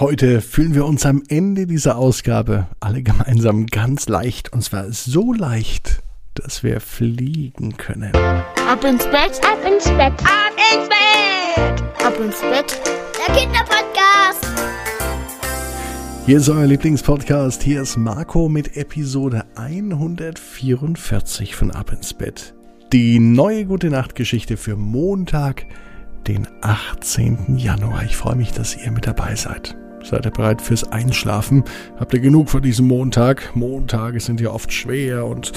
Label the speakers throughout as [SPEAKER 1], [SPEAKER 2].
[SPEAKER 1] Heute fühlen wir uns am Ende dieser Ausgabe alle gemeinsam ganz leicht. Und zwar so leicht, dass wir fliegen können.
[SPEAKER 2] Ab ins Bett, ab ins Bett, ab ins Bett, ab ins Bett. Der Kinderpodcast.
[SPEAKER 1] Hier ist euer Lieblingspodcast. Hier ist Marco mit Episode 144 von Ab ins Bett. Die neue Gute Nacht Geschichte für Montag, den 18. Januar. Ich freue mich, dass ihr mit dabei seid. Seid ihr bereit fürs Einschlafen? Habt ihr genug von diesem Montag? Montage sind ja oft schwer und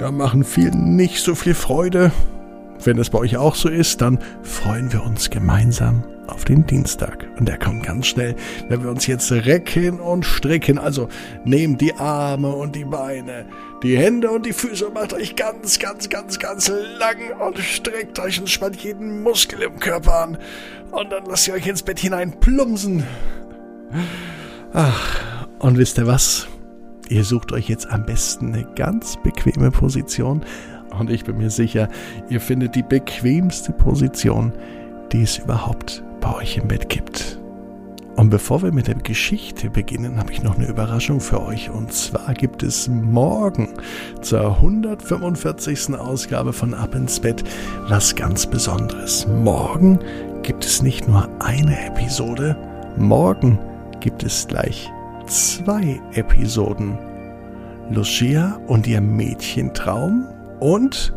[SPEAKER 1] ja, machen vielen nicht so viel Freude. Wenn es bei euch auch so ist, dann freuen wir uns gemeinsam auf den Dienstag. Und der kommt ganz schnell, wenn wir uns jetzt recken und stricken. Also nehmt die Arme und die Beine, die Hände und die Füße und macht euch ganz, ganz, ganz, ganz lang und streckt euch und spannt jeden Muskel im Körper an. Und dann lasst ihr euch ins Bett hinein plumpsen. Ach, und wisst ihr was? Ihr sucht euch jetzt am besten eine ganz bequeme Position und ich bin mir sicher, ihr findet die bequemste Position, die es überhaupt bei euch im Bett gibt. Und bevor wir mit der Geschichte beginnen, habe ich noch eine Überraschung für euch. Und zwar gibt es morgen zur 145. Ausgabe von Ab ins Bett was ganz Besonderes. Morgen gibt es nicht nur eine Episode, morgen gibt es gleich zwei Episoden. Lucia und ihr Mädchentraum und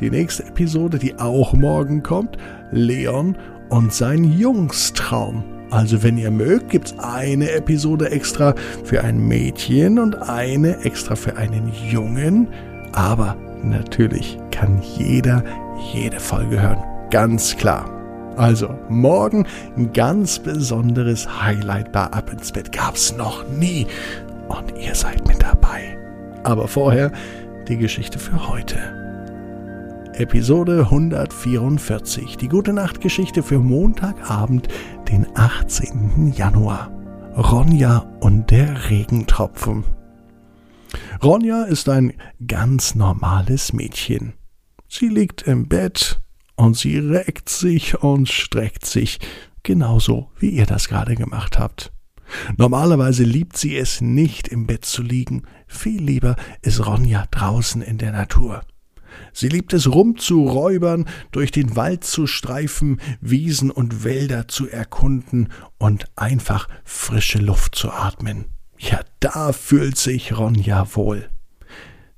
[SPEAKER 1] die nächste Episode, die auch morgen kommt, Leon und sein Jungstraum. Also wenn ihr mögt, gibt es eine Episode extra für ein Mädchen und eine extra für einen Jungen. Aber natürlich kann jeder jede Folge hören. Ganz klar. Also, morgen ein ganz besonderes Highlight bei Ab ins Bett gab's noch nie. Und ihr seid mit dabei. Aber vorher die Geschichte für heute. Episode 144. Die Gute Nacht Geschichte für Montagabend, den 18. Januar. Ronja und der Regentropfen. Ronja ist ein ganz normales Mädchen. Sie liegt im Bett und sie reckt sich und streckt sich, genauso wie ihr das gerade gemacht habt. Normalerweise liebt sie es nicht im Bett zu liegen, viel lieber ist Ronja draußen in der Natur. Sie liebt es rumzuräubern, durch den Wald zu streifen, Wiesen und Wälder zu erkunden und einfach frische Luft zu atmen. Ja, da fühlt sich Ronja wohl.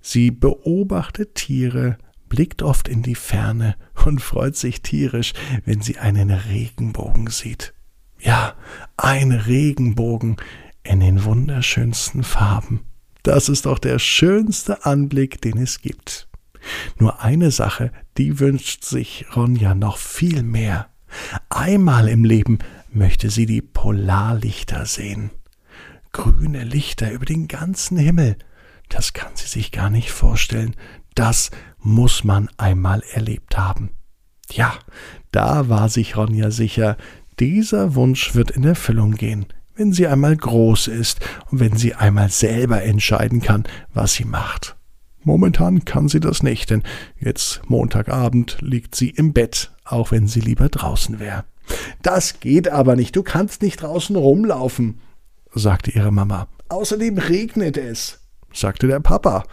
[SPEAKER 1] Sie beobachtet Tiere, blickt oft in die Ferne und freut sich tierisch, wenn sie einen Regenbogen sieht. Ja, ein Regenbogen in den wunderschönsten Farben. Das ist doch der schönste Anblick, den es gibt. Nur eine Sache, die wünscht sich Ronja noch viel mehr. Einmal im Leben möchte sie die Polarlichter sehen. Grüne Lichter über den ganzen Himmel. Das kann sie sich gar nicht vorstellen. Das muss man einmal erlebt haben. Ja, da war sich Ronja sicher, dieser Wunsch wird in Erfüllung gehen, wenn sie einmal groß ist und wenn sie einmal selber entscheiden kann, was sie macht. Momentan kann sie das nicht, denn jetzt Montagabend liegt sie im Bett, auch wenn sie lieber draußen wäre. Das geht aber nicht, du kannst nicht draußen rumlaufen, sagte ihre Mama. Außerdem regnet es, sagte der Papa.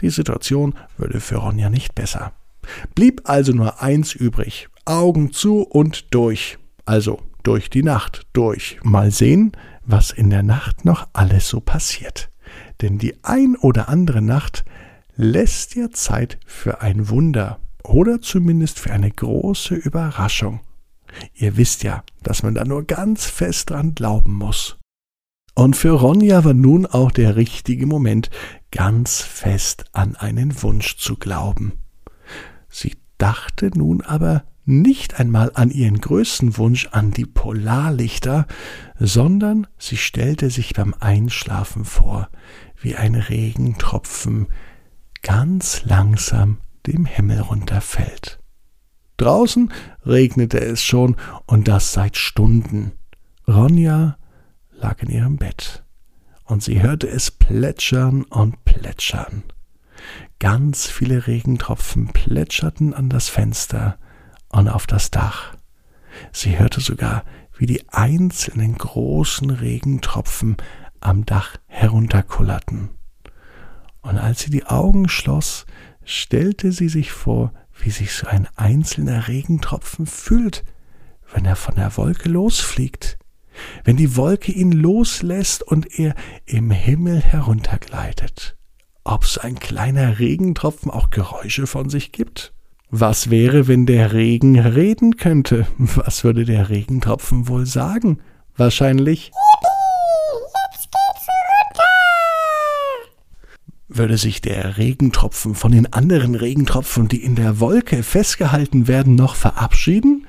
[SPEAKER 1] Die Situation würde für Ronja nicht besser. Blieb also nur eins übrig. Augen zu und durch. Also durch die Nacht durch. Mal sehen, was in der Nacht noch alles so passiert. Denn die ein oder andere Nacht lässt dir Zeit für ein Wunder oder zumindest für eine große Überraschung. Ihr wisst ja, dass man da nur ganz fest dran glauben muss. Und für Ronja war nun auch der richtige Moment, ganz fest an einen Wunsch zu glauben. Sie dachte nun aber nicht einmal an ihren größten Wunsch an die Polarlichter, sondern sie stellte sich beim Einschlafen vor, wie ein Regentropfen ganz langsam dem Himmel runterfällt. Draußen regnete es schon und das seit Stunden. Ronja lag in ihrem Bett, und sie hörte es plätschern und plätschern. Ganz viele Regentropfen plätscherten an das Fenster und auf das Dach. Sie hörte sogar, wie die einzelnen großen Regentropfen am Dach herunterkullerten. Und als sie die Augen schloss, stellte sie sich vor, wie sich so ein einzelner Regentropfen fühlt, wenn er von der Wolke losfliegt, wenn die Wolke ihn loslässt und er im Himmel heruntergleitet. Ob so ein kleiner Regentropfen auch Geräusche von sich gibt? Was wäre, wenn der Regen reden könnte? Was würde der Regentropfen wohl sagen? Wahrscheinlich würde sich der Regentropfen von den anderen Regentropfen, die in der Wolke festgehalten werden, noch verabschieden?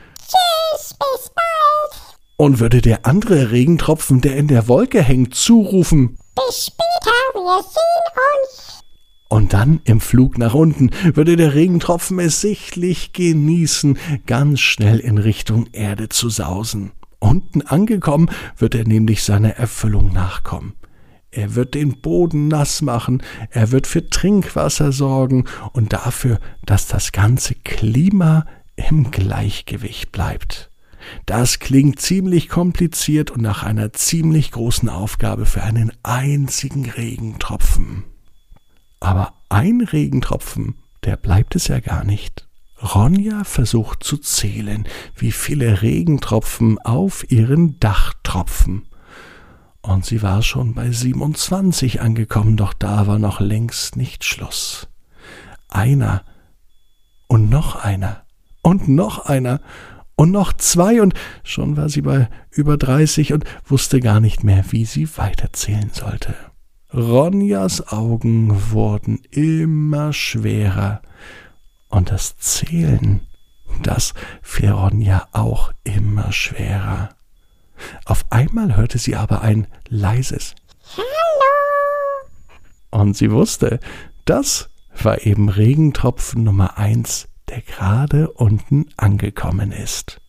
[SPEAKER 1] Und würde der andere Regentropfen, der in der Wolke hängt, zurufen? Bis später, wir sehen uns. Und dann im Flug nach unten würde der Regentropfen es sichtlich genießen, ganz schnell in Richtung Erde zu sausen. Unten angekommen wird er nämlich seiner Erfüllung nachkommen. Er wird den Boden nass machen, er wird für Trinkwasser sorgen und dafür, dass das ganze Klima im Gleichgewicht bleibt. Das klingt ziemlich kompliziert und nach einer ziemlich großen Aufgabe für einen einzigen Regentropfen. Aber ein Regentropfen, der bleibt es ja gar nicht. Ronja versucht zu zählen, wie viele Regentropfen auf ihren Dach tropfen und sie war schon bei 27 angekommen, doch da war noch längst nicht Schluss. Einer und noch einer und noch einer und noch zwei und schon war sie bei über 30 und wusste gar nicht mehr, wie sie weiterzählen sollte. Ronjas Augen wurden immer schwerer und das Zählen, das fiel Ronja auch immer schwerer. Auf einmal hörte sie aber ein leises Hallo. Und sie wusste, das war eben Regentropfen Nummer eins, der gerade unten angekommen ist.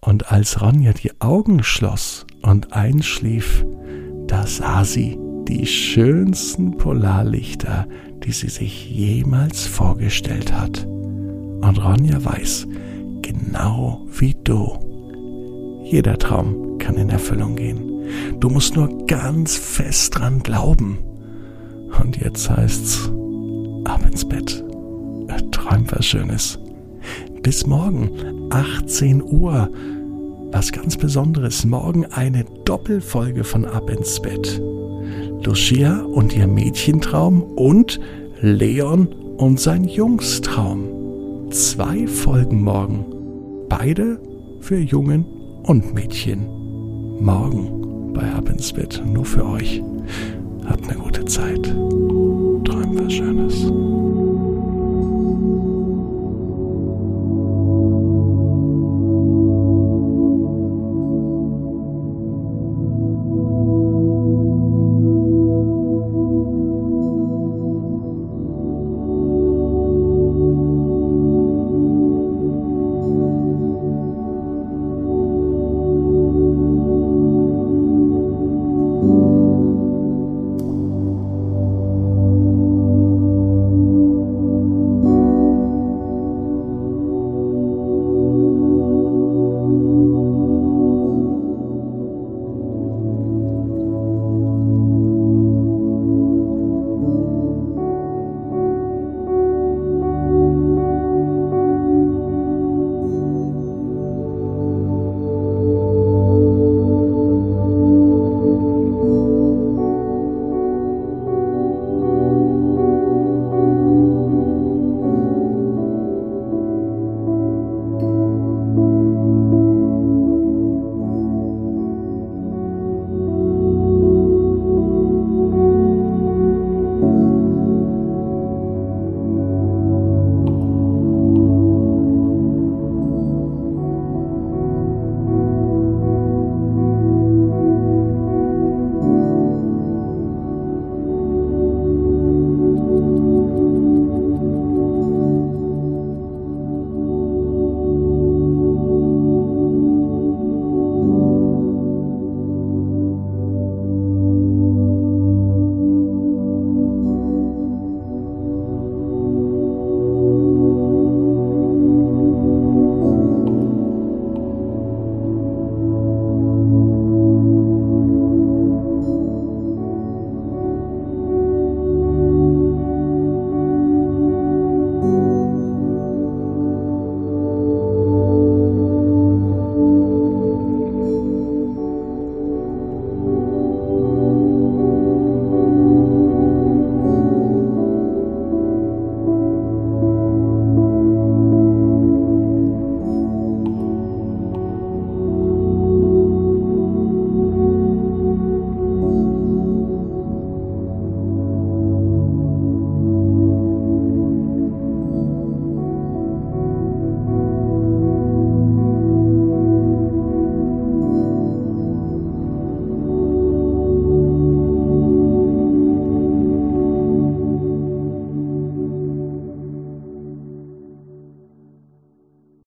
[SPEAKER 1] Und als Ronja die Augen schloss und einschlief, da sah sie die schönsten Polarlichter, die sie sich jemals vorgestellt hat. Und Ronja weiß, genau wie du, jeder Traum kann in Erfüllung gehen. Du musst nur ganz fest dran glauben. Und jetzt heißt's, ab ins Bett. Träum was Schönes. Bis morgen, 18 Uhr. Was ganz Besonderes. Morgen eine Doppelfolge von Ab ins Bett. Lucia und ihr Mädchentraum und Leon und sein Jungstraum. Zwei Folgen morgen. Beide für Jungen und Mädchen morgen bei Ab ins Bett. Nur für euch. Habt eine gute Zeit. Träumt was Schönes.